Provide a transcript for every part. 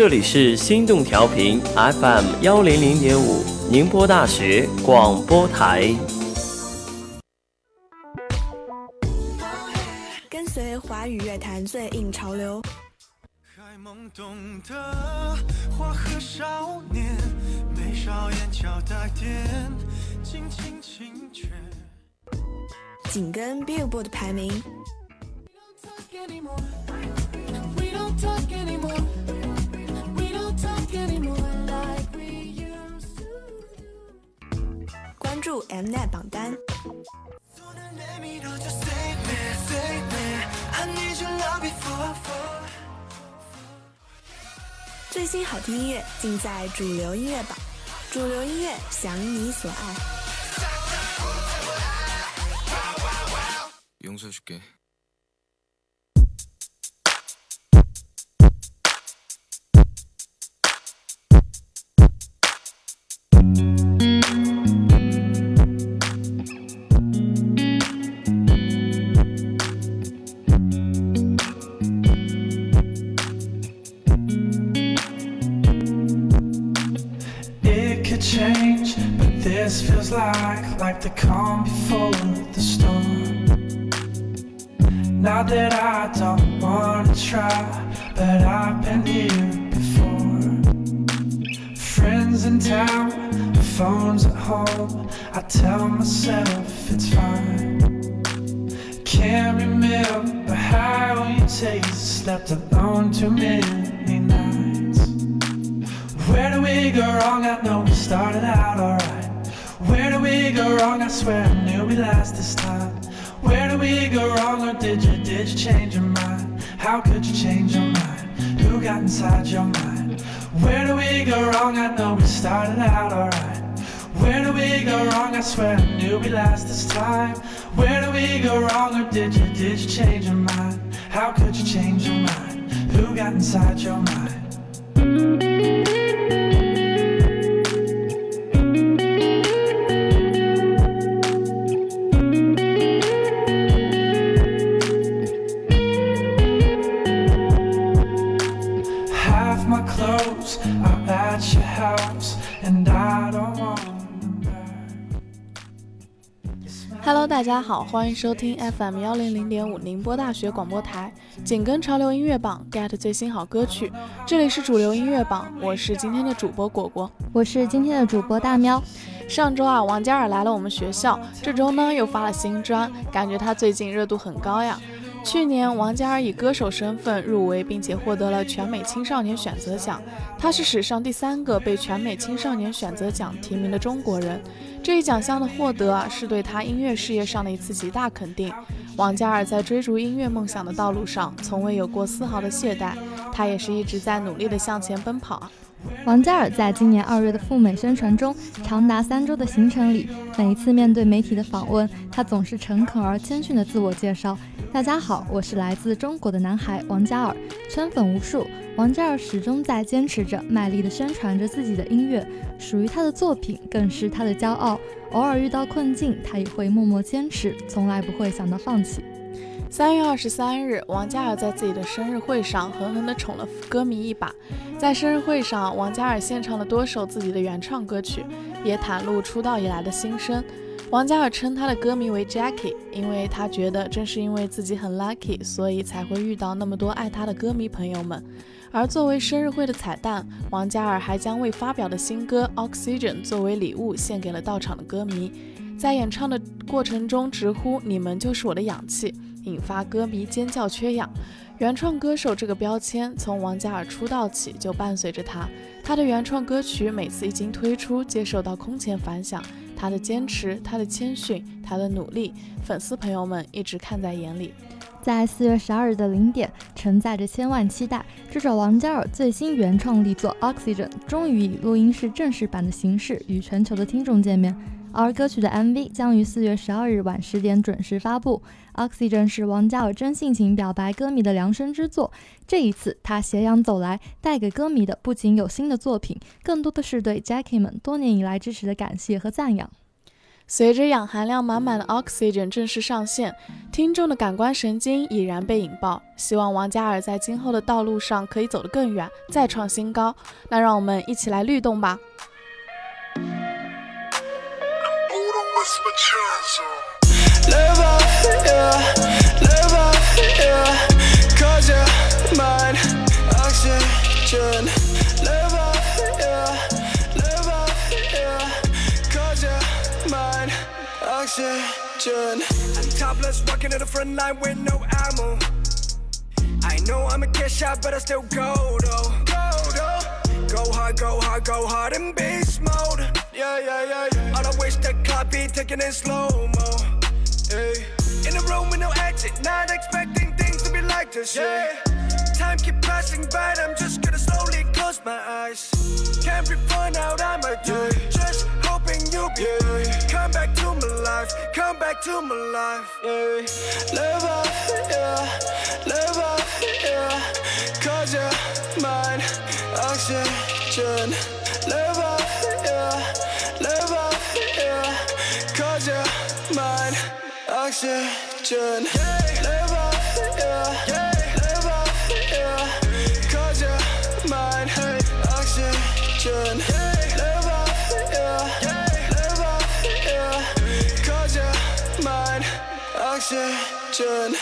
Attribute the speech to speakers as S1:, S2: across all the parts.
S1: 这里是心动调频 FM 幺零零点五，宁波大学广播台。
S2: 跟随华语乐坛最硬潮流，
S3: 还懵懂的花和少年，眉梢眼角带点。
S2: 紧跟 Billboard 排名，注 Mnet 榜单。最新好听音乐尽在主流音乐榜，主流音乐想你所爱。
S3: Swear I knew we last this time. Where do we go wrong? Or did you, did you change your mind? How could you change your mind? Who got inside your mind? Where do we go wrong? I know we started out alright. Where do we go wrong? I swear I knew we last this time. Where do we go wrong? Or did you, did you change your mind? How could you change your mind? Who got inside your mind?
S4: 大家好，欢迎收听 FM 幺零零点五宁波大学广播台，紧跟潮流音乐榜 get 最新好歌曲。这里是主流音乐榜，我是今天的主播果果。
S5: 我是今天的主播大喵。
S4: 上周啊，王嘉尔来了我们学校，这周呢又发了新专，感觉他最近热度很高呀。去年，王嘉尔以歌手身份入围，并且获得了全美青少年选择奖。他是史上第三个被全美青少年选择奖提名的中国人。这一奖项的获得啊，是对他音乐事业上的一次极大肯定。王嘉尔在追逐音乐梦想的道路上，从未有过丝毫的懈怠，他也是一直在努力地向前奔跑。
S5: 王嘉尔在今年二月的赴美宣传中，长达三周的行程里，每一次面对媒体的访问，他总是诚恳而谦逊的自我介绍：“大家好，我是来自中国的男孩王嘉尔，圈粉无数。”王嘉尔始终在坚持着，卖力地宣传着自己的音乐，属于他的作品更是他的骄傲。偶尔遇到困境，他也会默默坚持，从来不会想到放弃。
S4: 三月二十三日，王嘉尔在自己的生日会上狠狠地宠了歌迷一把。在生日会上，王嘉尔献唱了多首自己的原创歌曲，也袒露出道以来的心声。王嘉尔称他的歌迷为 Jackie，因为他觉得正是因为自己很 lucky，所以才会遇到那么多爱他的歌迷朋友们。而作为生日会的彩蛋，王嘉尔还将未发表的新歌《Oxygen》作为礼物献给了到场的歌迷。在演唱的过程中，直呼“你们就是我的氧气”，引发歌迷尖叫缺氧。原创歌手这个标签从王嘉尔出道起就伴随着他，他的原创歌曲每次一经推出，接受到空前反响。他的坚持，他的谦逊，他的努力，粉丝朋友们一直看在眼里。
S5: 在四月十二日的零点，承载着千万期待，这首王嘉尔最新原创力作《Oxygen》终于以录音室正式版的形式与全球的听众见面。而歌曲的 MV 将于四月十二日晚十点准时发布。Oxygen 是王嘉尔真性情表白歌迷的量身之作。这一次，他斜阳走来，带给歌迷的不仅有新的作品，更多的是对 Jackie 们多年以来支持的感谢和赞扬。
S4: 随着氧含量满满的 Oxygen 正式上线，听众的感官神经已然被引爆。希望王嘉尔在今后的道路上可以走得更远，再创新高。那让我们一起来律动吧！
S3: Oxygen. I'm topless, walking to the front line with no ammo. I know I'm a cash shot, but I still go though. Go though. Go hard, go hard, go hard in beast mode. Yeah, yeah, yeah, yeah. On a wish the copy, taking it slow mo. Hey. In a room with no exit, not expecting things to be like this. Yeah. Time keep passing by, I'm just gonna slowly close my eyes. Can't be fun out, I'm a yeah. Just hoping you'll be yeah. Come back to my life, come back to my life. Yeah. Live up, yeah. Live up, yeah. Cause you're mine, oxygen. Live up, oxygen. Live up, yeah. Live up, yeah. Cause you're mine, oxygen. Live up, yeah. Live up, yeah. Cause you're mine, oxygen.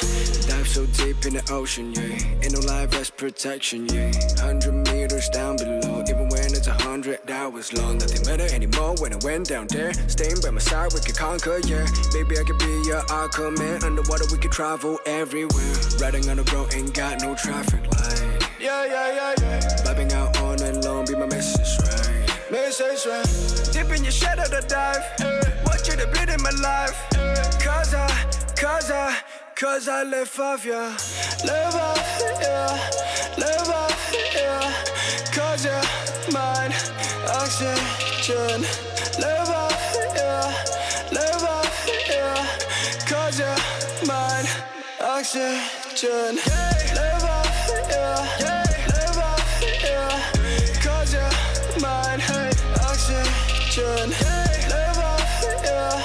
S3: Dive so deep in the ocean, yeah. Ain't no life as protection, yeah. Hundred meters down below, even when it's a hundred hours long. Nothing matter anymore when I went down there. Staying by my side, we could conquer, yeah. Maybe I could be your Aquaman. Underwater, we could travel everywhere. Riding on the road, ain't got no traffic light. Yeah, yeah, yeah, yeah. Vibing out on and long, be my message, right? Message, right? Deep in your shadow to dive. Want you to bleed in my life. Cause I, cause I, cause I live off ya. Live up, yeah. Live up, yeah. Cause you're mine. Oxygen. Live up, yeah. Live up, yeah. Cause you're mine. Oxygen. Live up, yeah. Live up, yeah. Cause you're mine. Oxygen. Live up, yeah.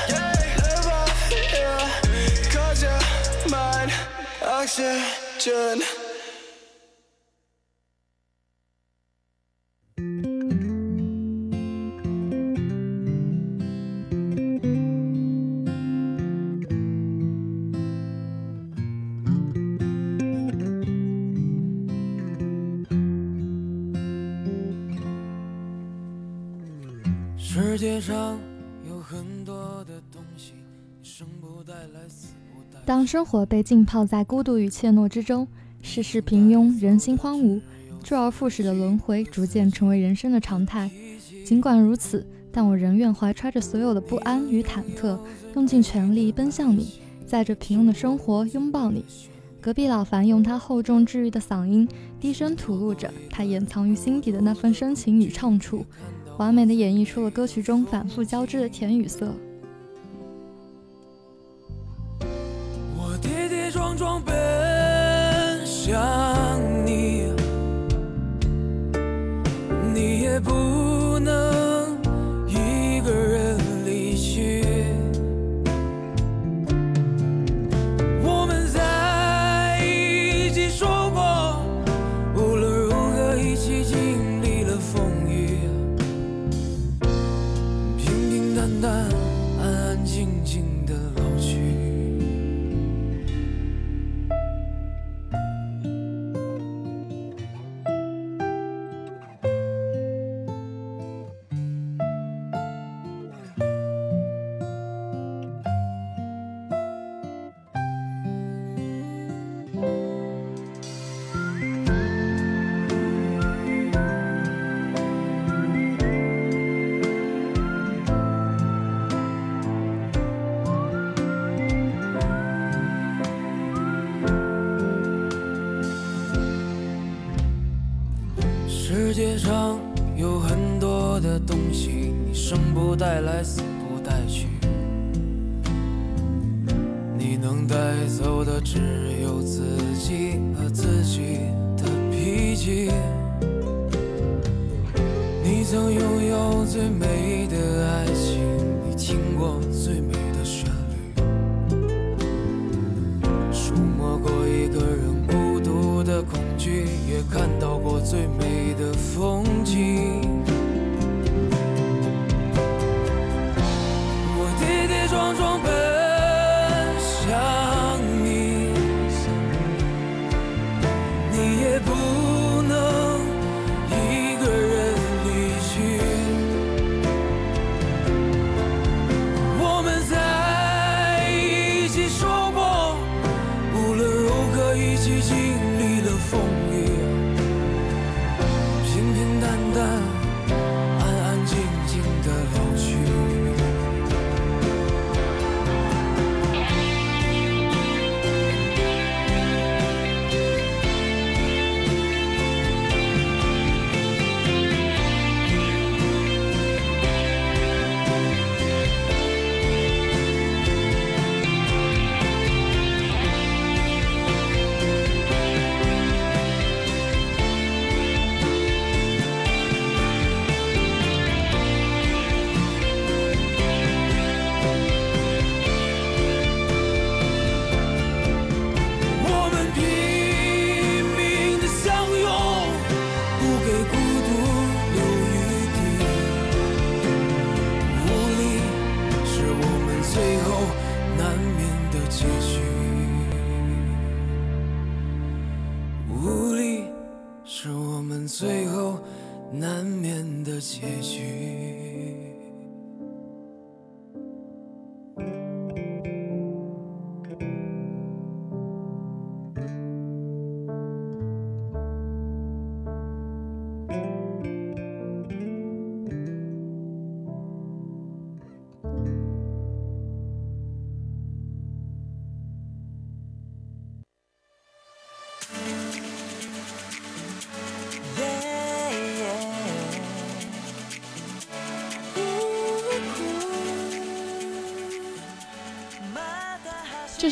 S3: Live up, yeah. Cause you're mine. Oxygen.
S6: 生
S5: 活被浸泡在孤独与怯懦之中，世事平庸，人心荒芜，周而复始的轮回逐渐成为人生的常态。尽管如此，但我仍愿怀揣着所有的不安与忐忑，用尽全力奔向你，在这平庸的生活拥抱你。隔壁老樊用他厚重治愈的嗓音，低声吐露着他掩藏于心底的那份深情与唱处，完美的演绎出了歌曲中反复交织的甜与涩。
S6: 撞撞奔向你，你也不也看到过最美的风景。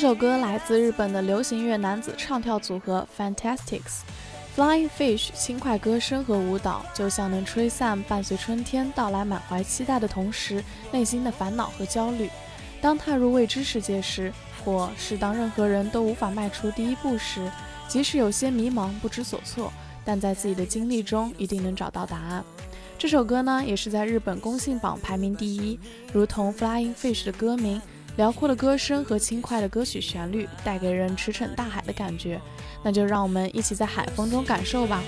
S4: 这首歌来自日本的流行乐男子唱跳组合 Fantastics。Flying Fish 轻快歌声和舞蹈，就像能吹散伴随春天到来满怀期待的同时内心的烦恼和焦虑。当踏入未知世界时，或是当任何人都无法迈出第一步时，即使有些迷茫不知所措，但在自己的经历中一定能找到答案。这首歌呢，也是在日本公信榜排名第一，如同 Flying Fish 的歌名。辽阔的歌声和轻快的歌曲旋律，带给人驰骋大海的感觉。那就让我们一起在海风中感受吧。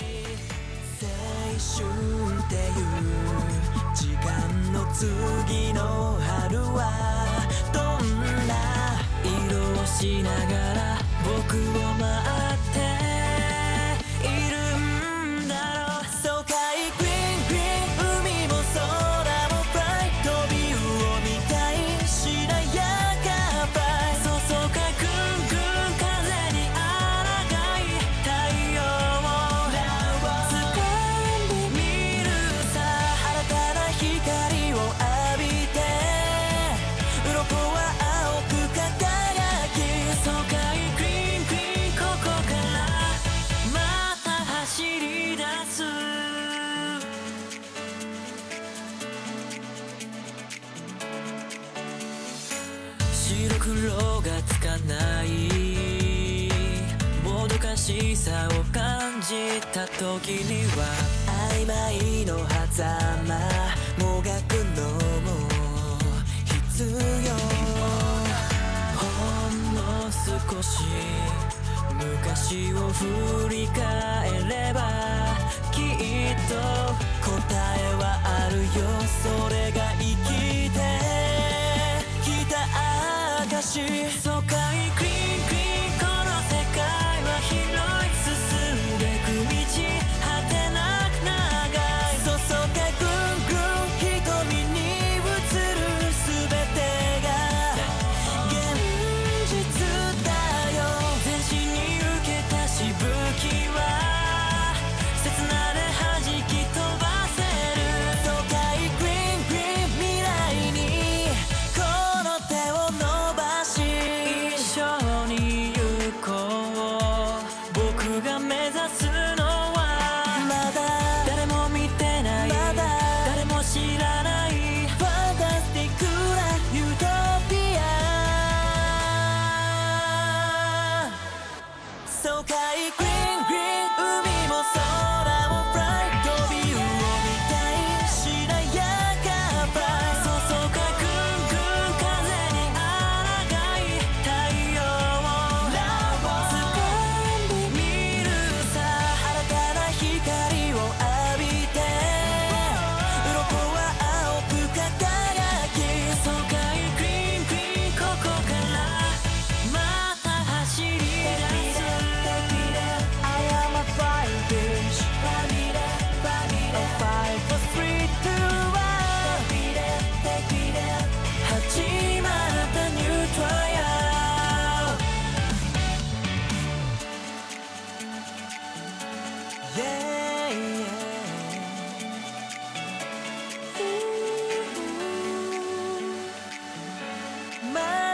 S7: 時には曖昧の狭間もがくのも必要ほんの少し昔を振り返ればきっと答えはあるよそれが生きてきた証そうかいクリ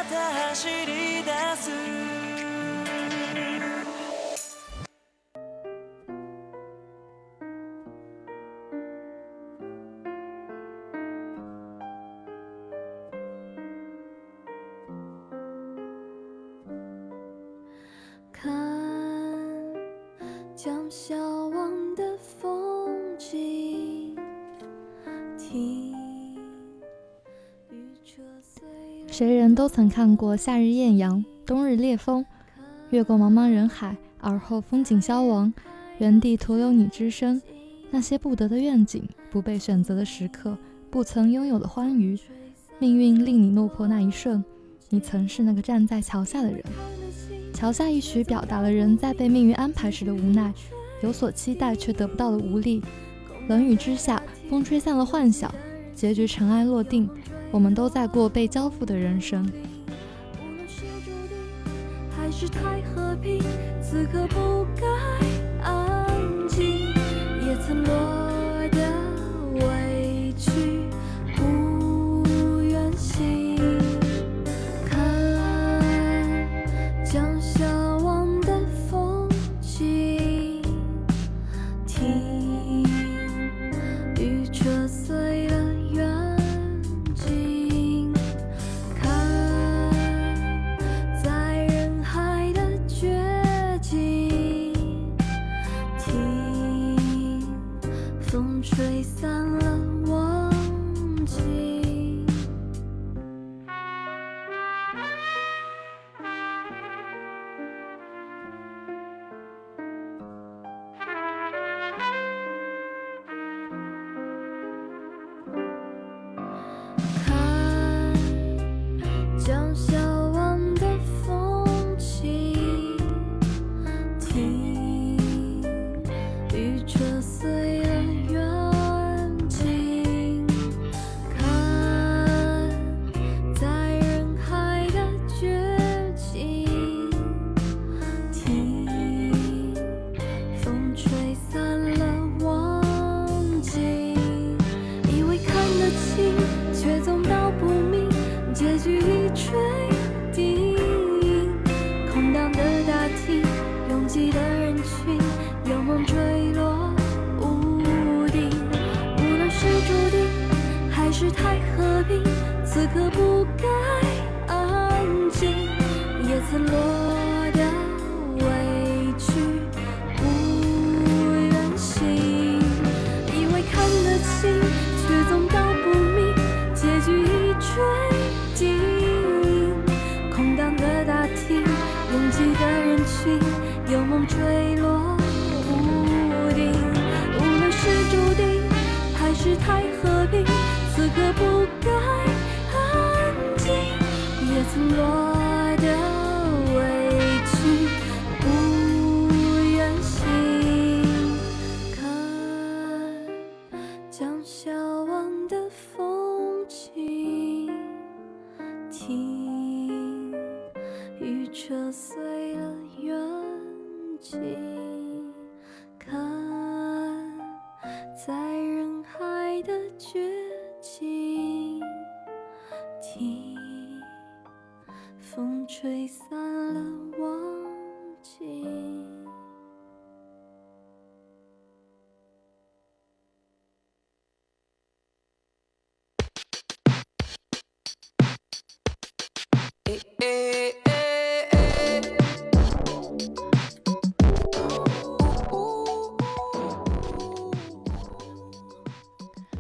S7: た走り
S5: 出す都曾看过夏日艳阳，冬日烈风，越过茫茫人海，而后风景消亡，原地徒留你之身。那些不得的愿景，不被选择的时刻，不曾拥有的欢愉，命运令你落魄那一瞬，你曾是那个站在桥下的人。桥下一曲表达了人在被命运安排时的无奈，有所期待却得不到的无力。冷雨之下，风吹散了幻想，结局尘埃落定，我们都在过被交付的人生。
S8: 无论是注定还是太和平，此刻不该安静。也曾落得委屈，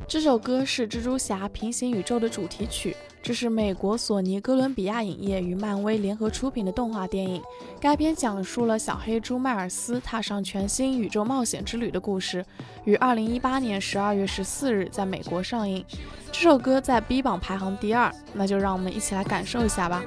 S4: 这首歌是《蜘蛛侠：平行宇宙》的主题曲，这是美国索尼哥伦比亚影业与漫威联合出品的动画电影。该片讲述了小黑猪迈尔斯踏上全新宇宙冒险之旅的故事，于二零一八年十二月十四日在美国上映。这首歌在 B 榜排行第二，那就让我们一起来感受一下吧。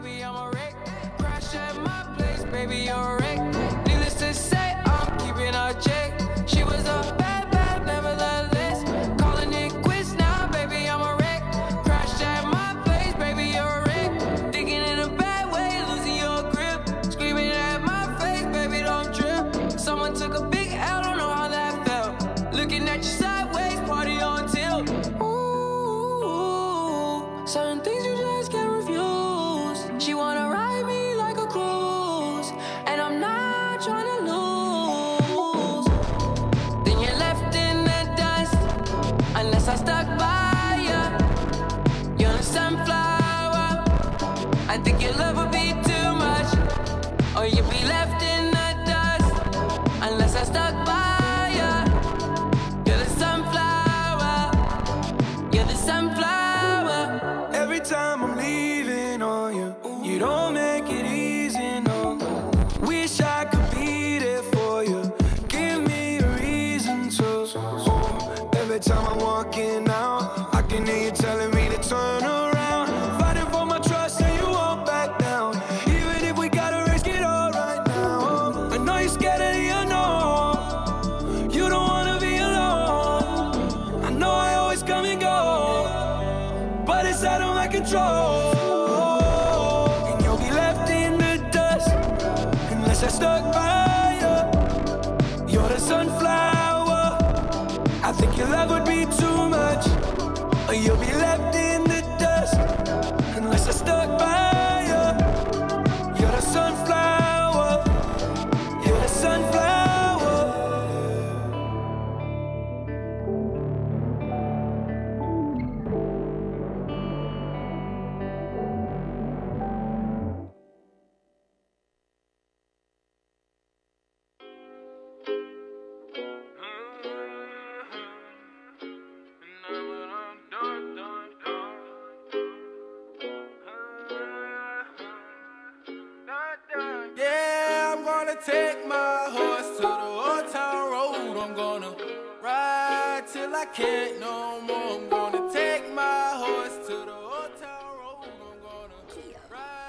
S6: Certain things you just can't refuse. She wanna
S9: inside of my control.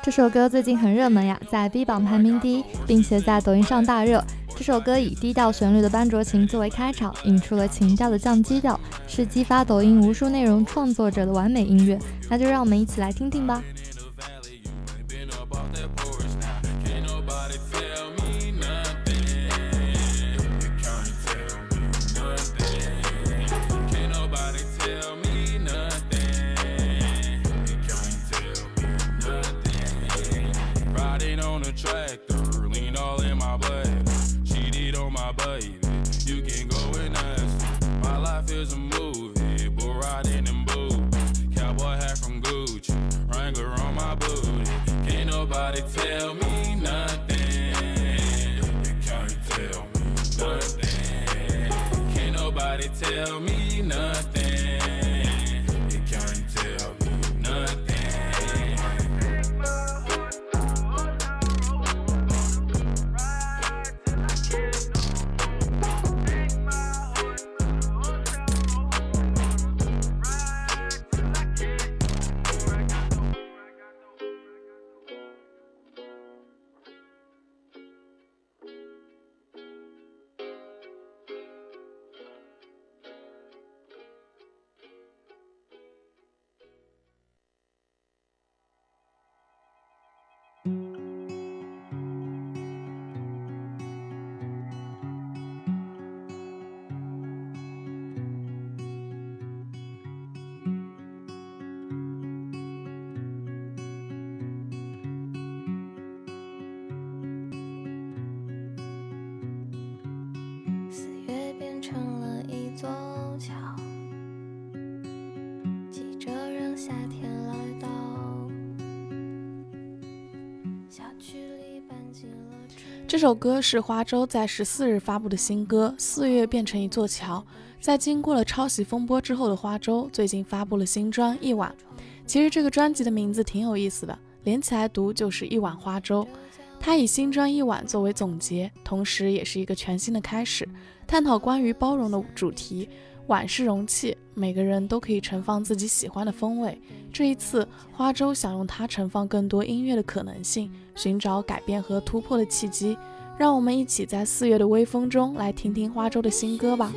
S10: 这首歌最近很热门呀，在 B 榜排名第一，并且在抖音上大热。这首歌以低调旋律的班卓琴作为开场，引出了情调的降基调，是激发抖音无数内容创作者的完美音乐。那就让我们一起来听听吧。
S9: Tell me
S4: 这首歌是花粥在十四日发布的新歌《四月变成一座桥》。在经过了抄袭风波之后的花粥，最近发布了新专《一碗》。其实这个专辑的名字挺有意思的，连起来读就是一碗花粥。它以新专《一碗》作为总结，同时也是一个全新的开始，探讨关于包容的主题。碗是容器，每个人都可以盛放自己喜欢的风味。这一次，花粥想用它盛放更多音乐的可能性，寻找改变和突破的契机。让我们一起在四月的微风中来听听花粥的新歌吧。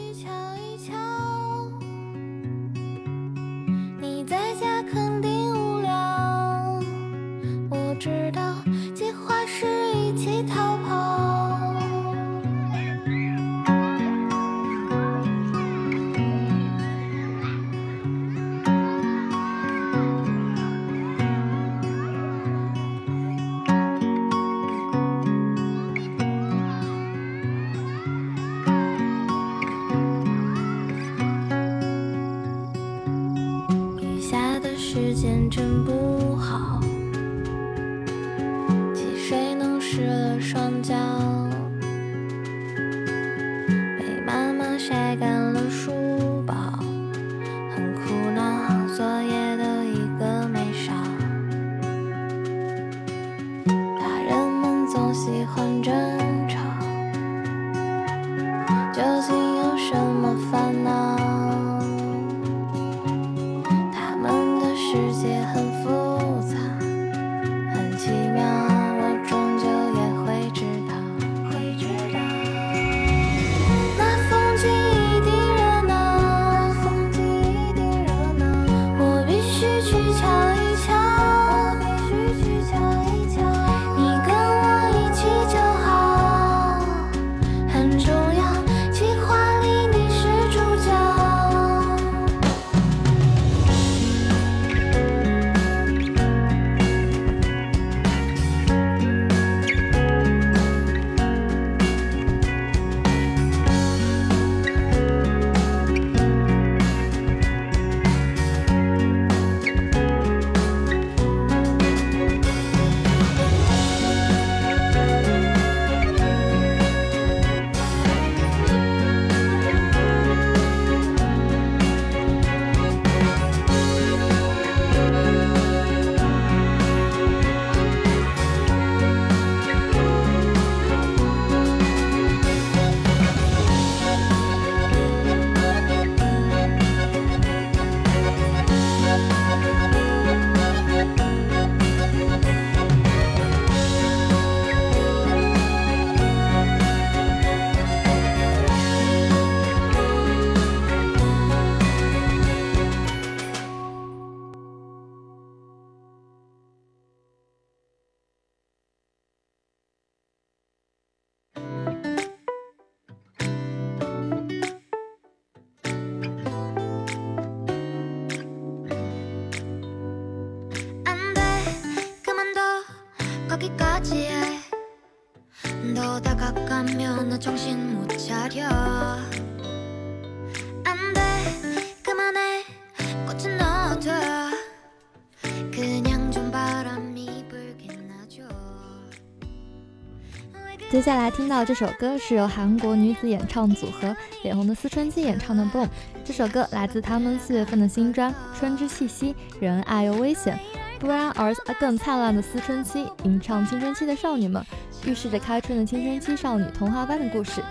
S11: 下
S12: 来听到这首歌是由韩国女子演唱组合脸红的思春期演唱的《Boom》。这首歌来自他们四月份的新专《春之气息》，人爱又危险，不然而更灿烂的思春期，吟唱青春期的少女们，预示着开春的青春期少女童话般的故事。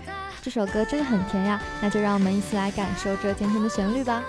S12: 这首歌真的很甜呀，那就让我们一起来感受这甜甜的旋律吧。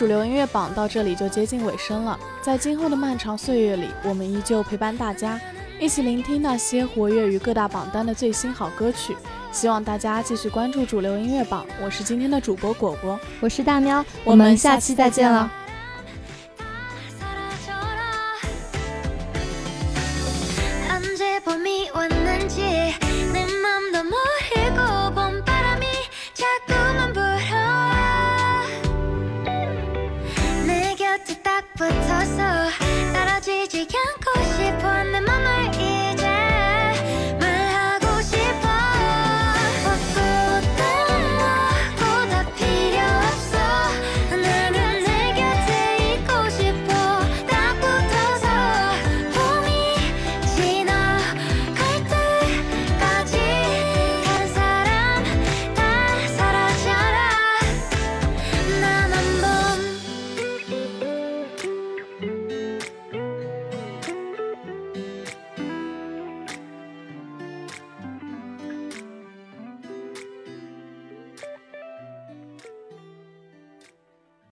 S4: 主流音乐榜到这里就接近尾声了，在今后的漫长岁月里，我们依旧陪伴大家，一起聆听那些活跃于各大榜单的最新好歌曲。希望大家继续关注主流音乐榜，我是今天的主播果果，
S12: 我是大喵，
S4: 我
S12: 我们
S4: 下
S12: 下期再见了。
S13: yourself